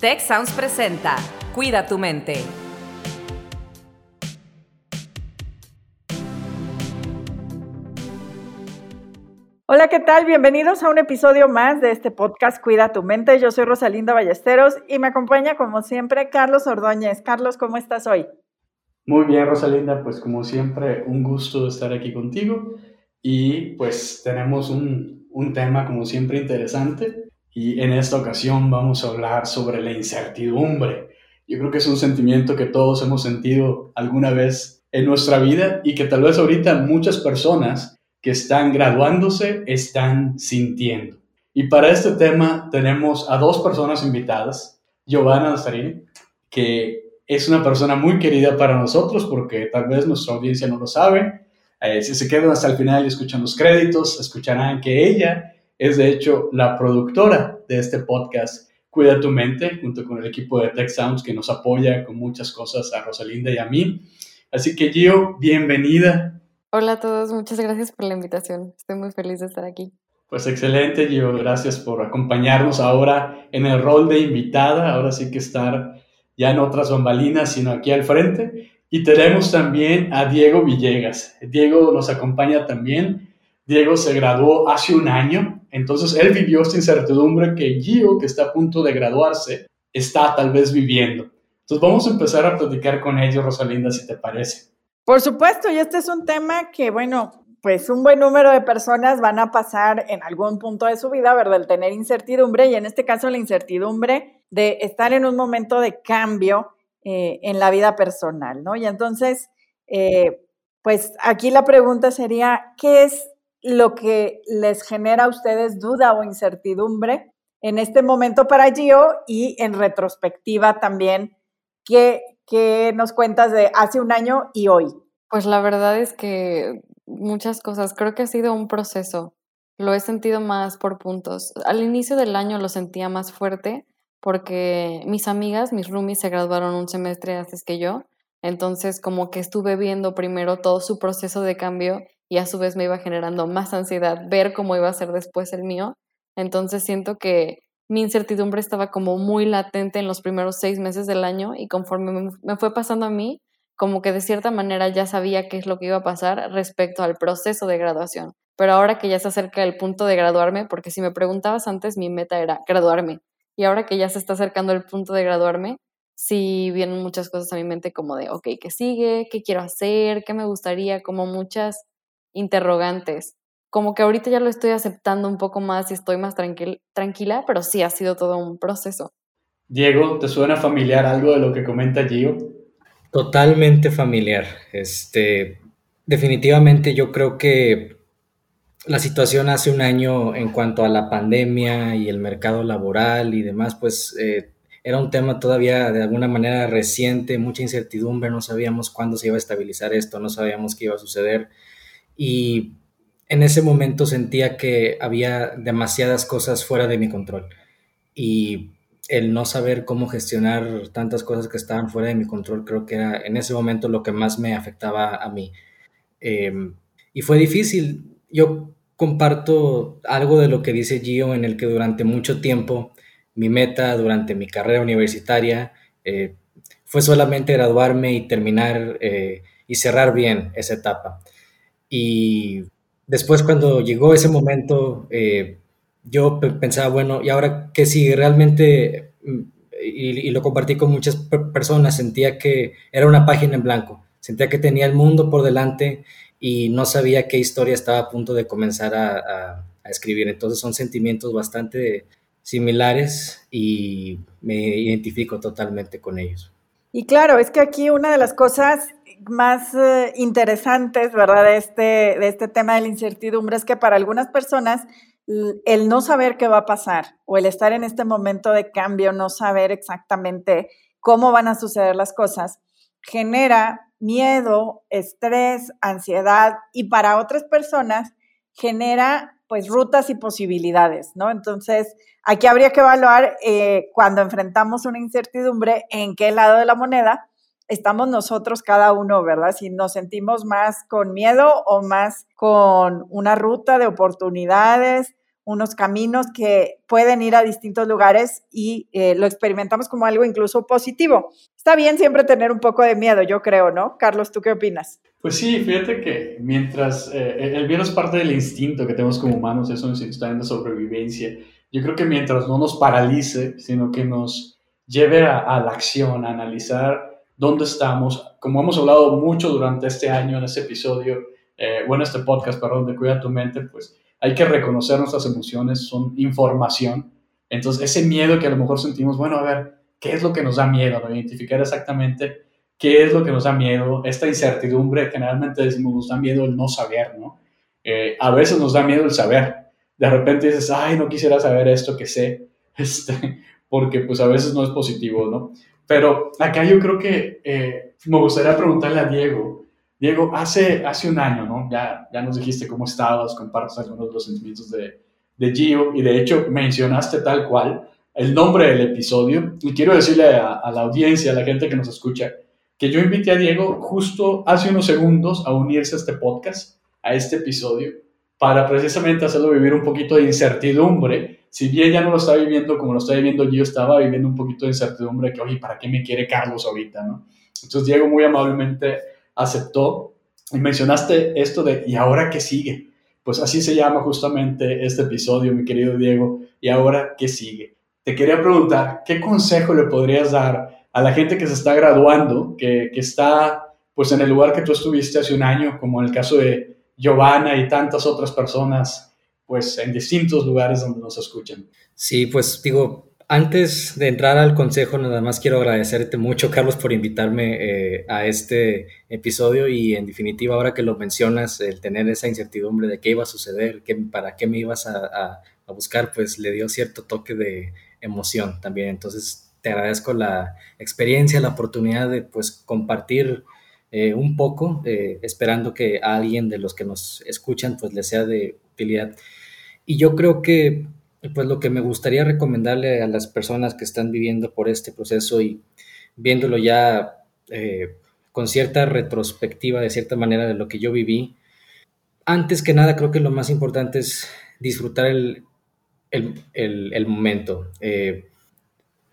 Tech Sounds presenta Cuida tu mente. Hola, ¿qué tal? Bienvenidos a un episodio más de este podcast Cuida tu mente. Yo soy Rosalinda Ballesteros y me acompaña como siempre Carlos Ordóñez. Carlos, ¿cómo estás hoy? Muy bien, Rosalinda, pues como siempre, un gusto estar aquí contigo y pues tenemos un, un tema como siempre interesante y en esta ocasión vamos a hablar sobre la incertidumbre. Yo creo que es un sentimiento que todos hemos sentido alguna vez en nuestra vida y que tal vez ahorita muchas personas que están graduándose están sintiendo. Y para este tema tenemos a dos personas invitadas, Giovanna Nazarín, que es una persona muy querida para nosotros porque tal vez nuestra audiencia no lo sabe. Eh, si se quedan hasta el final y escuchan los créditos, escucharán que ella es de hecho la productora de este podcast Cuida tu mente, junto con el equipo de Tech Sounds que nos apoya con muchas cosas a Rosalinda y a mí. Así que Gio, bienvenida. Hola a todos, muchas gracias por la invitación. Estoy muy feliz de estar aquí. Pues excelente, Gio. Gracias por acompañarnos ahora en el rol de invitada. Ahora sí que estar ya en otras bambalinas, sino aquí al frente. Y tenemos también a Diego Villegas. Diego nos acompaña también Diego se graduó hace un año, entonces él vivió esta incertidumbre que Gio, que está a punto de graduarse, está tal vez viviendo. Entonces vamos a empezar a platicar con ellos, Rosalinda, si te parece. Por supuesto, y este es un tema que, bueno, pues un buen número de personas van a pasar en algún punto de su vida, ¿verdad? El tener incertidumbre y en este caso la incertidumbre de estar en un momento de cambio eh, en la vida personal, ¿no? Y entonces, eh, pues aquí la pregunta sería, ¿qué es lo que les genera a ustedes duda o incertidumbre en este momento para Gio y en retrospectiva también, ¿qué, qué nos cuentas de hace un año y hoy? Pues la verdad es que muchas cosas, creo que ha sido un proceso, lo he sentido más por puntos. Al inicio del año lo sentía más fuerte porque mis amigas, mis roomies se graduaron un semestre antes que yo, entonces como que estuve viendo primero todo su proceso de cambio y a su vez me iba generando más ansiedad ver cómo iba a ser después el mío. Entonces siento que mi incertidumbre estaba como muy latente en los primeros seis meses del año y conforme me fue pasando a mí, como que de cierta manera ya sabía qué es lo que iba a pasar respecto al proceso de graduación. Pero ahora que ya se acerca el punto de graduarme, porque si me preguntabas antes, mi meta era graduarme. Y ahora que ya se está acercando el punto de graduarme, sí vienen muchas cosas a mi mente como de, ok, ¿qué sigue? ¿Qué quiero hacer? ¿Qué me gustaría? Como muchas interrogantes. Como que ahorita ya lo estoy aceptando un poco más y estoy más tranquila, pero sí ha sido todo un proceso. Diego, ¿te suena familiar algo de lo que comenta Gio? Totalmente familiar. Este, definitivamente yo creo que la situación hace un año en cuanto a la pandemia y el mercado laboral y demás, pues eh, era un tema todavía de alguna manera reciente, mucha incertidumbre, no sabíamos cuándo se iba a estabilizar esto, no sabíamos qué iba a suceder y en ese momento sentía que había demasiadas cosas fuera de mi control y el no saber cómo gestionar tantas cosas que estaban fuera de mi control creo que era en ese momento lo que más me afectaba a mí. Em, y fue difícil. Yo comparto algo de lo que dice Gio en el que durante mucho tiempo mi meta durante mi carrera universitaria eh, fue solamente graduarme y terminar eh, y cerrar bien esa etapa. Y después cuando llegó ese momento, eh, yo pensaba, bueno, ¿y ahora qué si realmente, mm, y, lo compartí con muchas personas, sentía que era una página en blanco, sentía que tenía el mundo por delante y no sabía qué historia estaba a punto de comenzar a, a escribir. Entonces son sentimientos bastante similares y me identifico totalmente con ellos. Y claro, es que aquí una de las cosas más eh, interesantes, ¿verdad? De este, de este tema de la incertidumbre es que para algunas personas el no saber qué va a pasar o el estar en este momento de cambio, no saber exactamente cómo van a suceder las cosas, genera miedo, estrés, ansiedad y para otras personas genera pues rutas y posibilidades, ¿no? Entonces, aquí habría que evaluar eh, cuando enfrentamos una incertidumbre en qué lado de la moneda estamos nosotros cada uno, ¿verdad? Si nos sentimos más con miedo o más con una ruta de oportunidades, unos caminos que pueden ir a distintos lugares y eh, lo experimentamos como algo incluso positivo. Está bien siempre tener un poco de miedo, yo creo, ¿no? Carlos, ¿tú qué opinas? Pues sí, fíjate que mientras eh, el miedo es parte del instinto que tenemos como humanos, es un instinto de sobrevivencia. Yo creo que mientras no nos paralice, sino que nos lleve a, a la acción, a analizar dónde estamos, como hemos hablado mucho durante este año en este episodio, eh, bueno, este podcast, perdón, de Cuida tu mente, pues hay que reconocer nuestras emociones, son información. Entonces, ese miedo que a lo mejor sentimos, bueno, a ver, ¿qué es lo que nos da miedo? Identificar exactamente qué es lo que nos da miedo. Esta incertidumbre, generalmente decimos, nos da miedo el no saber, ¿no? Eh, a veces nos da miedo el saber. De repente dices, ay, no quisiera saber esto que sé, este, porque pues a veces no es positivo, ¿no? Pero acá yo creo que eh, me gustaría preguntarle a Diego, Diego, hace, hace un año, ¿no? Ya, ya nos dijiste cómo estabas, compartes algunos de los sentimientos de, de Gio y de hecho mencionaste tal cual el nombre del episodio y quiero decirle a, la audiencia, a la gente que nos escucha, que yo invité a Diego justo hace unos segundos a unirse a este podcast, a este episodio, para precisamente hacerlo vivir un poquito de incertidumbre. Si bien ya no lo está viviendo como lo está viviendo Gio, estaba viviendo un poquito de incertidumbre que, oye, ¿para qué me quiere Carlos ahorita, no? Entonces Diego muy amablemente aceptó y mencionaste esto de ¿y ahora qué sigue? Pues así se llama justamente este episodio, mi querido Diego, ¿y ahora qué sigue? Te quería preguntar, ¿qué consejo le podrías dar a la gente que se está graduando, que, que está pues en el lugar que tú estuviste hace un año, como en el caso de Giovanna y tantas otras personas, pues en distintos lugares donde nos escuchan? Sí, pues digo, antes de entrar al consejo, nada más quiero agradecerte mucho, Carlos, por invitarme eh, a este episodio y en definitiva, ahora que lo mencionas, el tener esa incertidumbre de qué iba a suceder, qué, para qué me ibas a, buscar, pues le dio cierto toque de emoción también. Entonces, te agradezco la experiencia, la oportunidad de pues compartir eh, un poco, eh, esperando que a alguien de los que nos escuchan pues le sea de utilidad. Y yo creo que pues lo que me gustaría recomendarle a las personas que están viviendo por este proceso y viéndolo ya eh, con cierta retrospectiva, de cierta manera, de lo que yo viví, antes que nada creo que lo más importante es disfrutar el, momento, eh,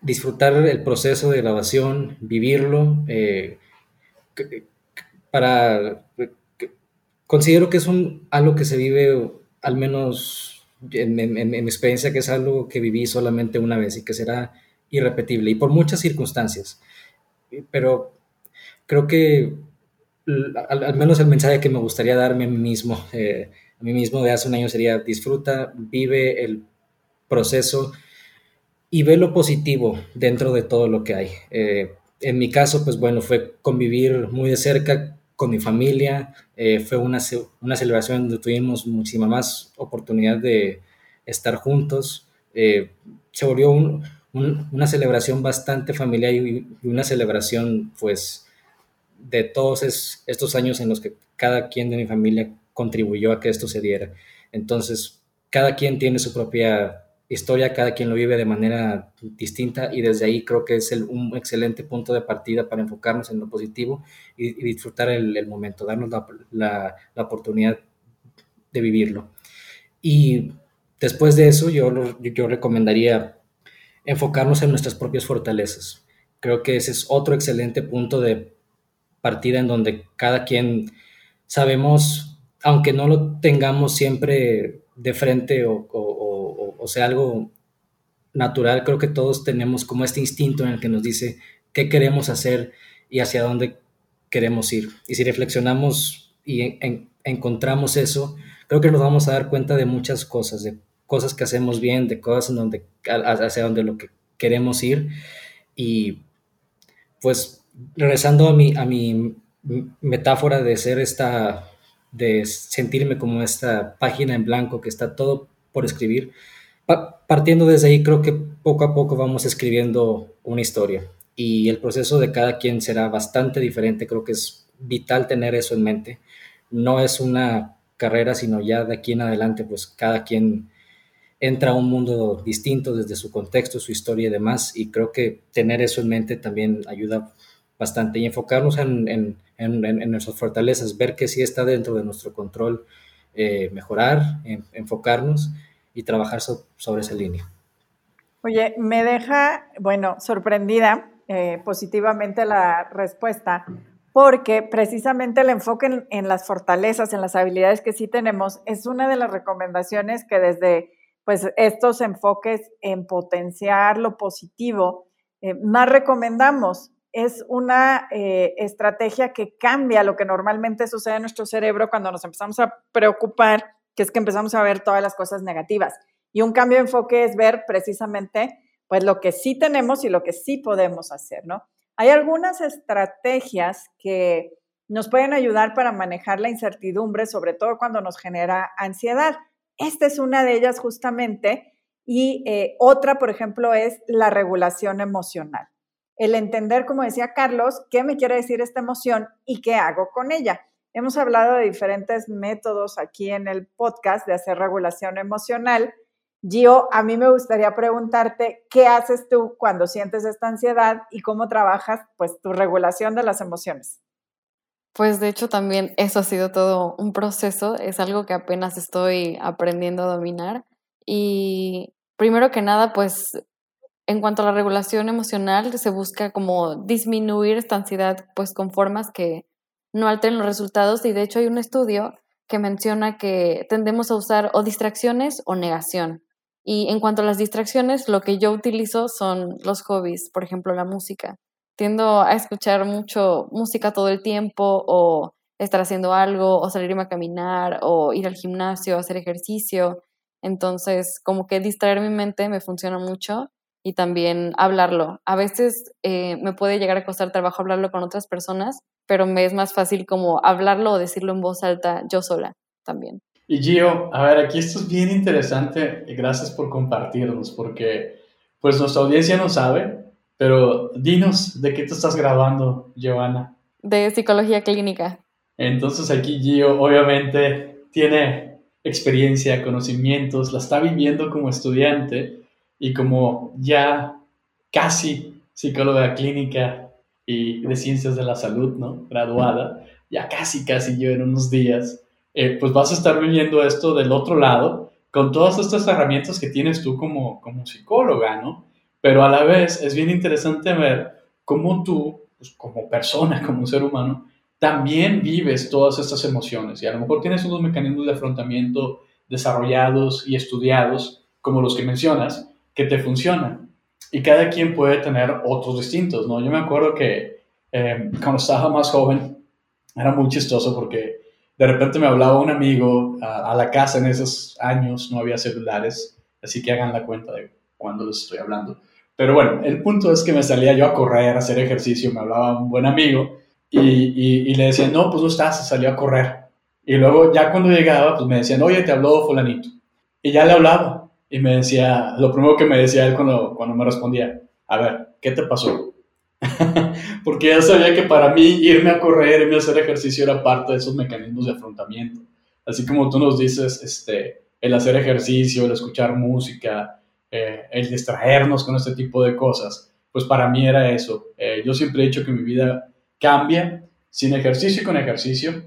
disfrutar el proceso de grabación, vivirlo, eh, para... Considero que es un, algo que se vive al menos en, mi experiencia que es algo que viví solamente una vez y que será irrepetible y por muchas circunstancias. Pero creo que al, menos el mensaje que me gustaría darme a mí mismo, eh, a mí mismo de hace un año sería disfruta, vive el proceso y ve lo positivo dentro de todo lo que hay. Eh, en mi caso, pues bueno, fue convivir muy de cerca con mi familia. Eh, fue una, una, celebración donde tuvimos muchísima más oportunidad de estar juntos. Eh, se volvió una celebración bastante familiar y, una celebración, pues, de todos estos años en los que cada quien de mi familia contribuyó a que esto se diera. Entonces, cada quien tiene su propia historia, cada quien lo vive de manera distinta y desde ahí creo que es un excelente punto de partida para enfocarnos en lo positivo y, disfrutar el, momento, darnos la, oportunidad de vivirlo. Y después de eso yo, yo recomendaría enfocarnos en nuestras propias fortalezas. Creo que ese es otro excelente punto de partida en donde cada quien sabemos, aunque no lo tengamos siempre de frente o o sea algo natural, creo que todos tenemos como este instinto en el que nos dice qué queremos hacer y hacia dónde queremos ir. Y si reflexionamos y encontramos eso, creo que nos vamos a dar cuenta de muchas cosas, de cosas que hacemos bien, de cosas en donde, hacia donde lo que queremos ir. Y pues regresando a mi, a mi metáfora de ser esta, de sentirme como esta página en blanco que está todo por escribir, partiendo desde ahí, creo que poco a poco vamos escribiendo una historia y el proceso de cada quien será bastante diferente. Creo que es vital tener eso en mente. No es una carrera, sino ya de aquí en adelante, pues cada quien entra a un mundo distinto desde su contexto, su historia y demás. Y creo que tener eso en mente también ayuda bastante y enfocarnos en, nuestras fortalezas, ver que sí está dentro de nuestro control, eh, mejorar, enfocarnos y trabajar sobre esa línea. Oye, me deja, bueno, sorprendida eh, positivamente la respuesta, porque precisamente el enfoque en, las fortalezas, en las habilidades que sí tenemos, es una de las recomendaciones que desde pues, estos enfoques en potenciar lo positivo, eh, más recomendamos. Es una eh, estrategia que cambia lo que normalmente sucede en nuestro cerebro cuando nos empezamos a preocupar, que es que empezamos a ver todas las cosas negativas. Y un cambio de enfoque es ver precisamente pues lo que sí tenemos y lo que sí podemos hacer, ¿no? Hay algunas estrategias que nos pueden ayudar para manejar la incertidumbre, sobre todo cuando nos genera ansiedad. Esta es una de ellas justamente y eh, otra, por ejemplo, es la regulación emocional. El entender, como decía Carlos, qué me quiere decir esta emoción y qué hago con ella. Hemos hablado de diferentes métodos aquí en el podcast de hacer regulación emocional. Gio, a mí me gustaría preguntarte, ¿qué haces tú cuando sientes esta ansiedad y cómo trabajas pues tu regulación de las emociones? Pues de hecho también eso ha sido todo un proceso, es algo que apenas estoy aprendiendo a dominar. Y primero que nada pues en cuanto a la regulación emocional se busca como disminuir esta ansiedad pues con formas que no alteren los resultados y de hecho hay un estudio que menciona que tendemos a usar o distracciones o negación. Y en cuanto a las distracciones, lo que yo utilizo son los hobbies, por ejemplo, la música. Tiendo a escuchar mucho música todo el tiempo o estar haciendo algo o salirme a caminar o ir al gimnasio, hacer ejercicio. Entonces, como que distraer mi mente me funciona mucho y también hablarlo. A veces eh, me puede llegar a costar trabajo hablarlo con otras personas, pero me es más fácil como hablarlo o decirlo en voz alta yo sola también. Y Gio, a ver, aquí esto es bien interesante. Gracias por compartirnos, porque pues nuestra audiencia no sabe, pero dinos de qué te estás grabando, Giovanna. De psicología clínica. Entonces aquí Gio obviamente tiene experiencia, conocimientos, la está viviendo como estudiante y como ya casi psicóloga clínica y de ciencias de la salud, ¿no? Graduada, ya casi, casi yo en unos días eh, pues vas a estar viviendo esto del otro lado con todas estas herramientas que tienes tú como, como psicóloga, ¿no? Pero a la vez es bien interesante ver cómo tú, pues, como persona, como ser humano, también vives todas estas emociones y a lo mejor tienes unos mecanismos de afrontamiento desarrollados y estudiados, como los que mencionas, que te funcionan. Y cada quien puede tener otros distintos, ¿no? Yo me acuerdo que eh, cuando estaba más joven era muy chistoso porque de repente me hablaba un amigo a, la casa en esos años, no había celulares, así que hagan la cuenta de cuándo les estoy hablando. Pero bueno, el punto es que me salía yo a correr, a hacer ejercicio, me hablaba un buen amigo y, y, le decía, no, pues no estás, salió a correr. Y luego ya cuando llegaba, pues me decían, oye, te habló fulanito. Y ya le hablaba y me decía, lo primero que me decía él cuando, cuando me respondía, a ver, ¿qué te pasó? porque ya sabía que para mí irme a correr, irme a hacer ejercicio era parte de esos mecanismos de afrontamiento. Así como tú nos dices, este, el hacer ejercicio, el escuchar música, eh, el distraernos con este tipo de cosas, pues para mí era eso. Eh, yo siempre he dicho que mi vida cambia sin ejercicio y con ejercicio,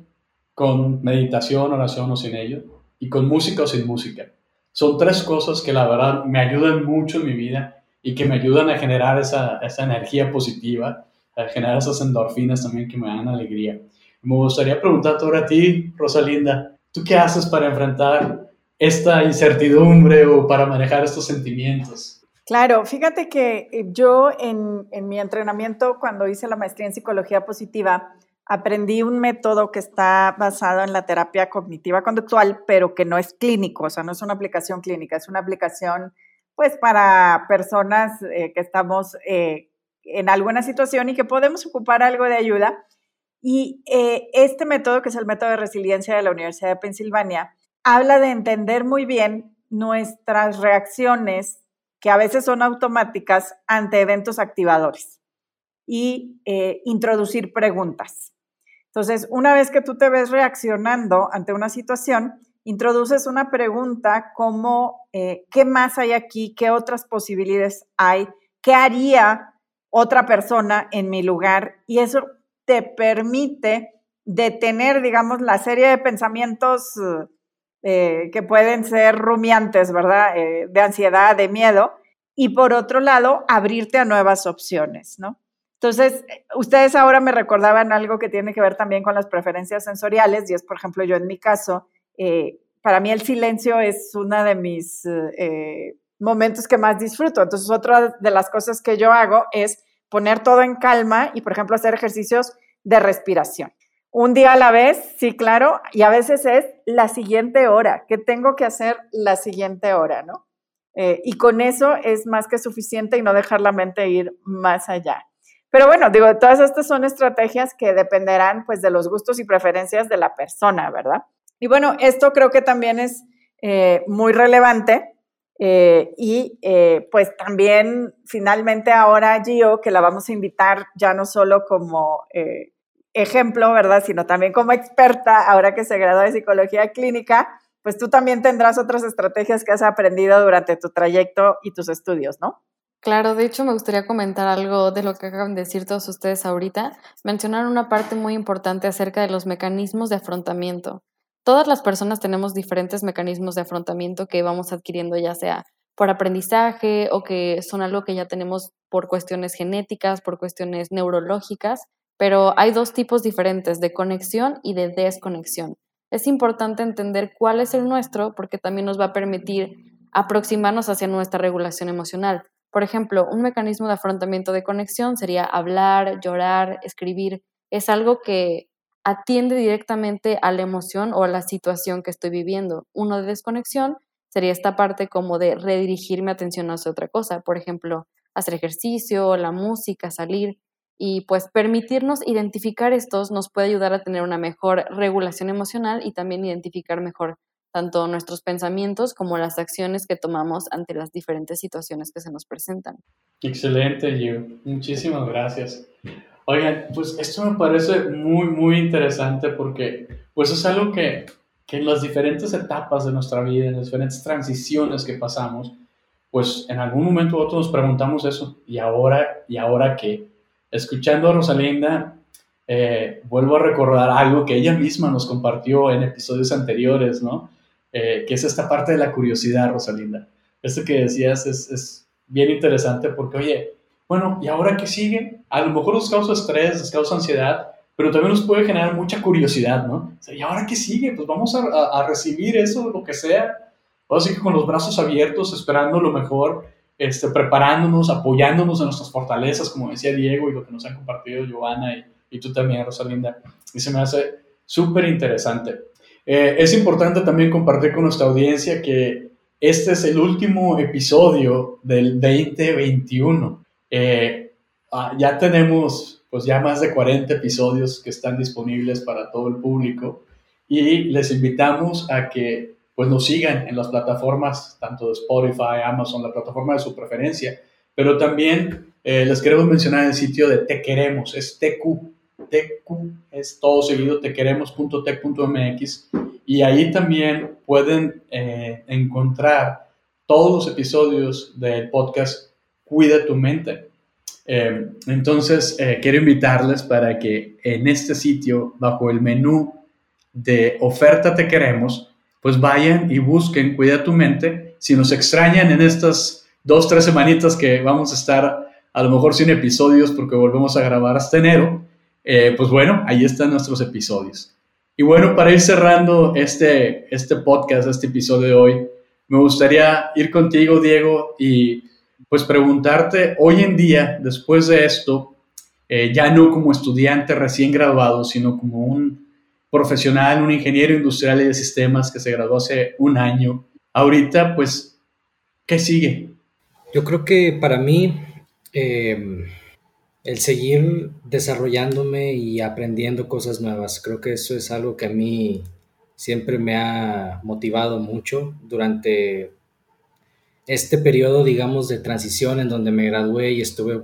con meditación, oración o sin ello, y con música o sin música. Son tres cosas que la verdad me ayudan mucho en mi vida y que me ayudan a generar esa, esa energía positiva, a generar esas endorfinas también que me dan alegría. Me gustaría preguntarte ahora a ti, Rosalinda, ¿tú qué haces para enfrentar esta incertidumbre o para manejar estos sentimientos? Claro, fíjate que yo en, en, mi entrenamiento, cuando hice la maestría en psicología positiva, aprendí un método que está basado en la terapia cognitiva conductual, pero que no es clínico, o sea, no es una aplicación clínica, es una aplicación pues para personas eh, que estamos eh, en alguna situación y que podemos ocupar algo de ayuda. Y eh, este método, que es el método de resiliencia de la Universidad de Pensilvania, habla de entender muy bien nuestras reacciones, que a veces son automáticas, ante eventos activadores y introducir preguntas. Entonces, una vez que tú te ves reaccionando ante una situación, introduces una pregunta como, eh, ¿qué más hay aquí? ¿Qué otras posibilidades hay? ¿Qué haría otra persona en mi lugar? Y eso te permite detener, digamos, la serie de pensamientos eh, que pueden ser rumiantes, ¿verdad? Eh, de ansiedad, de miedo. Y por otro lado, abrirte a nuevas opciones, ¿no? Entonces, ustedes ahora me recordaban algo que tiene que ver también con las preferencias sensoriales, y es, por ejemplo, yo en mi caso, eh, para mí el silencio es una de mis momentos que más disfruto. Entonces, otra de las cosas que yo hago es poner todo en calma y, por ejemplo, hacer ejercicios de respiración. Un día a la vez, sí, claro, y a veces es la siguiente hora, que tengo que hacer la siguiente hora, ¿no? Eh, y con eso es más que suficiente y no dejar la mente ir más allá. Pero bueno, digo, todas estas son estrategias que dependerán pues de los gustos y preferencias de la persona, ¿verdad? Y bueno, esto creo que también es eh, muy relevante eh, y pues también finalmente ahora Gio, que la vamos a invitar ya no solo como ejemplo, ¿verdad? Sino también como experta, ahora que se graduó de psicología clínica, pues tú también tendrás otras estrategias que has aprendido durante tu trayecto y tus estudios, ¿no? Claro, de hecho me gustaría comentar algo de lo que acaban de decir todos ustedes ahorita. Mencionaron una parte muy importante acerca de los mecanismos de afrontamiento. Todas las personas tenemos diferentes mecanismos de afrontamiento que vamos adquiriendo, ya sea por aprendizaje o que son algo que ya tenemos por cuestiones genéticas, por cuestiones neurológicas pero hay dos tipos diferentes de conexión y de desconexión. Es importante entender cuál es el nuestro porque también nos va a permitir aproximarnos hacia nuestra regulación emocional. Por ejemplo, un mecanismo de afrontamiento de conexión sería hablar, llorar, escribir. Es algo que atiende directamente a la emoción o a la situación que estoy viviendo. Uno de desconexión sería esta parte como de redirigir mi atención hacia otra cosa. Por ejemplo, hacer ejercicio, la música, salir y pues permitirnos identificar estos nos puede ayudar a tener una mejor regulación emocional y también identificar mejor tanto nuestros pensamientos como las acciones que tomamos ante las diferentes situaciones que se nos presentan. Excelente, Gio. Muchísimas gracias. Oigan, pues esto me parece muy, muy interesante porque pues es algo que, que en las diferentes etapas de nuestra vida, en las diferentes transiciones que pasamos, pues en algún momento u otro nos preguntamos eso, ¿y ahora, y ahora qué? escuchando a Rosalinda, eh, vuelvo a recordar algo que ella misma nos compartió en episodios anteriores, ¿no? Eh, que es esta parte de la curiosidad, Rosalinda. Esto que decías es, es, bien interesante porque, oye, bueno, ¿y ahora qué sigue? A lo mejor nos causa estrés, nos causa ansiedad, pero también nos puede generar mucha curiosidad, ¿no? O sea, ¿y ahora qué sigue? Pues vamos a, a, recibir eso, lo que sea. Así que con los brazos abiertos, esperando lo mejor este, preparándonos, apoyándonos en nuestras fortalezas, como decía Diego y lo que nos han compartido Giovanna y, y tú también, Rosalinda. Y se me hace súper interesante. Eh, es importante también compartir con nuestra audiencia que este es el último episodio del 2021. Eh, ah, ya tenemos pues ya más de 40 episodios que están disponibles para todo el público y les invitamos a que pues nos sigan en las plataformas, tanto de Spotify, Amazon, la plataforma de su preferencia. Pero también eh, les queremos mencionar el sitio de Te Queremos, es TQ. TQ es todo seguido, tequeremos.tech.mx. Y ahí también pueden eh, encontrar todos los episodios del podcast Cuida tu mente. Eh, entonces, quiero invitarles para que en este sitio, bajo el menú de oferta Te Queremos, pues vayan y busquen Cuida tu mente. Si nos extrañan en estas dos, tres semanitas que vamos a estar a lo mejor sin episodios porque volvemos a grabar hasta enero, eh, pues bueno, ahí están nuestros episodios. Y bueno, para ir cerrando este, este podcast, este episodio de hoy, me gustaría ir contigo, Diego, y pues preguntarte, hoy en día, después de esto, eh, ya no como estudiante recién graduado, sino como un profesional, un ingeniero industrial y de sistemas que se graduó hace un año. Ahorita, pues, ¿qué sigue? Yo creo que para mí em, el seguir desarrollándome y aprendiendo cosas nuevas, creo que eso es algo que a mí siempre me ha motivado mucho durante este periodo, digamos, de transición en donde me gradué y estuve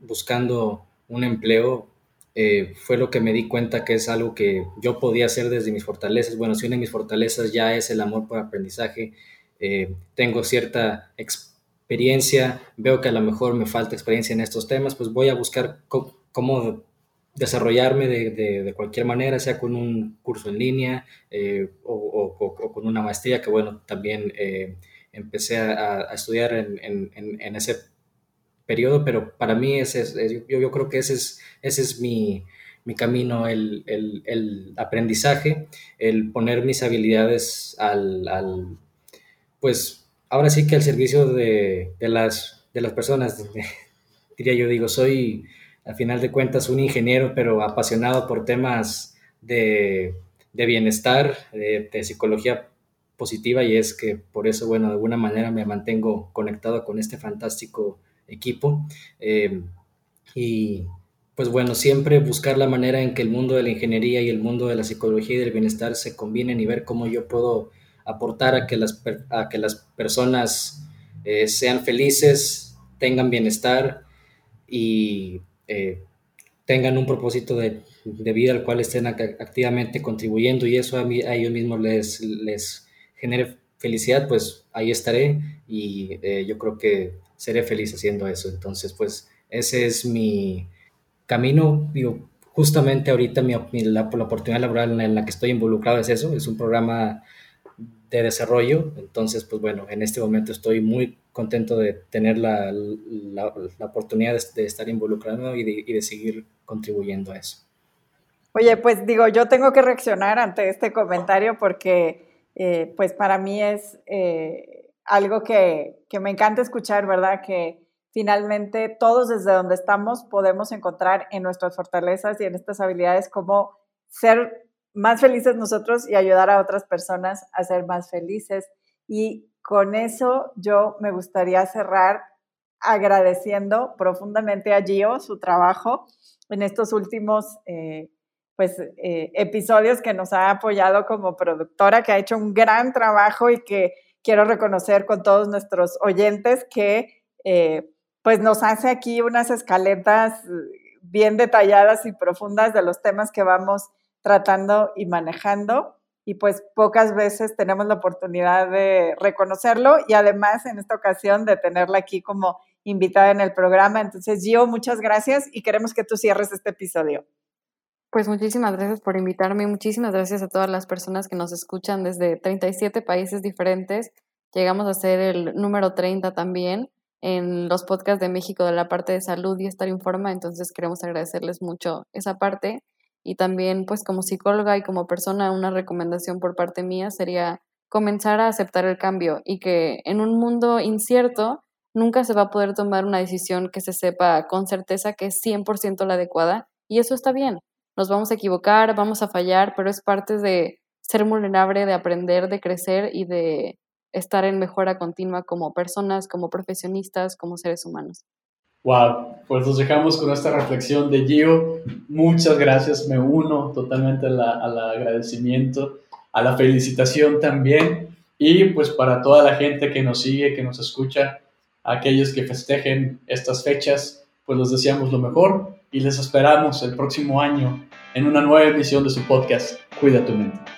buscando un empleo eh, fue lo que me di cuenta que es algo que yo podía hacer desde mis fortalezas. Bueno, si una de mis fortalezas ya es el amor por aprendizaje, eh, tengo cierta experiencia, veo que a lo mejor me falta experiencia en estos temas, pues voy a buscar cómo desarrollarme de, cualquier manera, sea con un curso en línea eh, o, con una maestría, que bueno, también eh, empecé a, estudiar en, ese periodo, pero para mí ese yo, yo, creo que ese es, ese es mi, camino, el, aprendizaje, el poner mis habilidades al, pues ahora sí que al servicio de, las, de las personas, diría yo, digo, soy al final de cuentas un ingeniero, pero apasionado por temas de, bienestar, de, psicología positiva y es que por eso, bueno, de alguna manera me mantengo conectado con este fantástico equipo. Eh, y pues bueno, siempre buscar la manera en que el mundo de la ingeniería y el mundo de la psicología y del bienestar se combinen y ver cómo yo puedo aportar a que las, a que las personas eh, sean felices, tengan bienestar y eh, tengan un propósito de, vida al cual estén activamente contribuyendo y eso a, mí, a ellos mismos les, les genere felicidad, pues ahí estaré y eh, yo creo que seré feliz haciendo eso. Entonces, pues ese es mi camino. Justamente ahorita mi, la, la, oportunidad laboral en la que estoy involucrado es eso, es un programa de desarrollo. Entonces, pues bueno, en este momento estoy muy contento de tener la, la, oportunidad de, estar involucrado y de, de, seguir contribuyendo a eso. Oye, pues digo, yo tengo que reaccionar ante este comentario porque eh, pues para mí es eh, algo que, que me encanta escuchar, ¿verdad? Que finalmente todos desde donde estamos podemos encontrar en nuestras fortalezas y en estas habilidades cómo ser más felices nosotros y ayudar a otras personas a ser más felices. Y con eso yo me gustaría cerrar agradeciendo profundamente a Gio su trabajo en estos últimos eh, pues, eh, episodios que nos ha apoyado como productora, que ha hecho un gran trabajo y que quiero reconocer con todos nuestros oyentes que eh, pues nos hace aquí unas escaletas bien detalladas y profundas de los temas que vamos tratando y manejando y pues pocas veces tenemos la oportunidad de reconocerlo y además en esta ocasión de tenerla aquí como invitada en el programa. Entonces, Gio, muchas gracias y queremos que tú cierres este episodio. Pues muchísimas gracias por invitarme, muchísimas gracias a todas las personas que nos escuchan desde 37 países diferentes. Llegamos a ser el número 30 también en los podcasts de México de la parte de salud y estar informa, entonces queremos agradecerles mucho esa parte. Y también, pues como psicóloga y como persona, una recomendación por parte mía sería comenzar a aceptar el cambio y que en un mundo incierto nunca se va a poder tomar una decisión que se sepa con certeza que es 100% la adecuada y eso está bien. Nos vamos a equivocar, vamos a fallar, pero es parte de ser vulnerable, de aprender, de crecer y de estar en mejora continua como personas, como profesionistas, como seres humanos. Wow, pues nos dejamos con esta reflexión de Gio. Muchas gracias, me uno totalmente al agradecimiento, a la felicitación también. Y pues para toda la gente que nos sigue, que nos escucha, aquellos que festejen estas fechas, pues les deseamos lo mejor y les esperamos el próximo año en una nueva edición de su podcast, Cuida tu mente.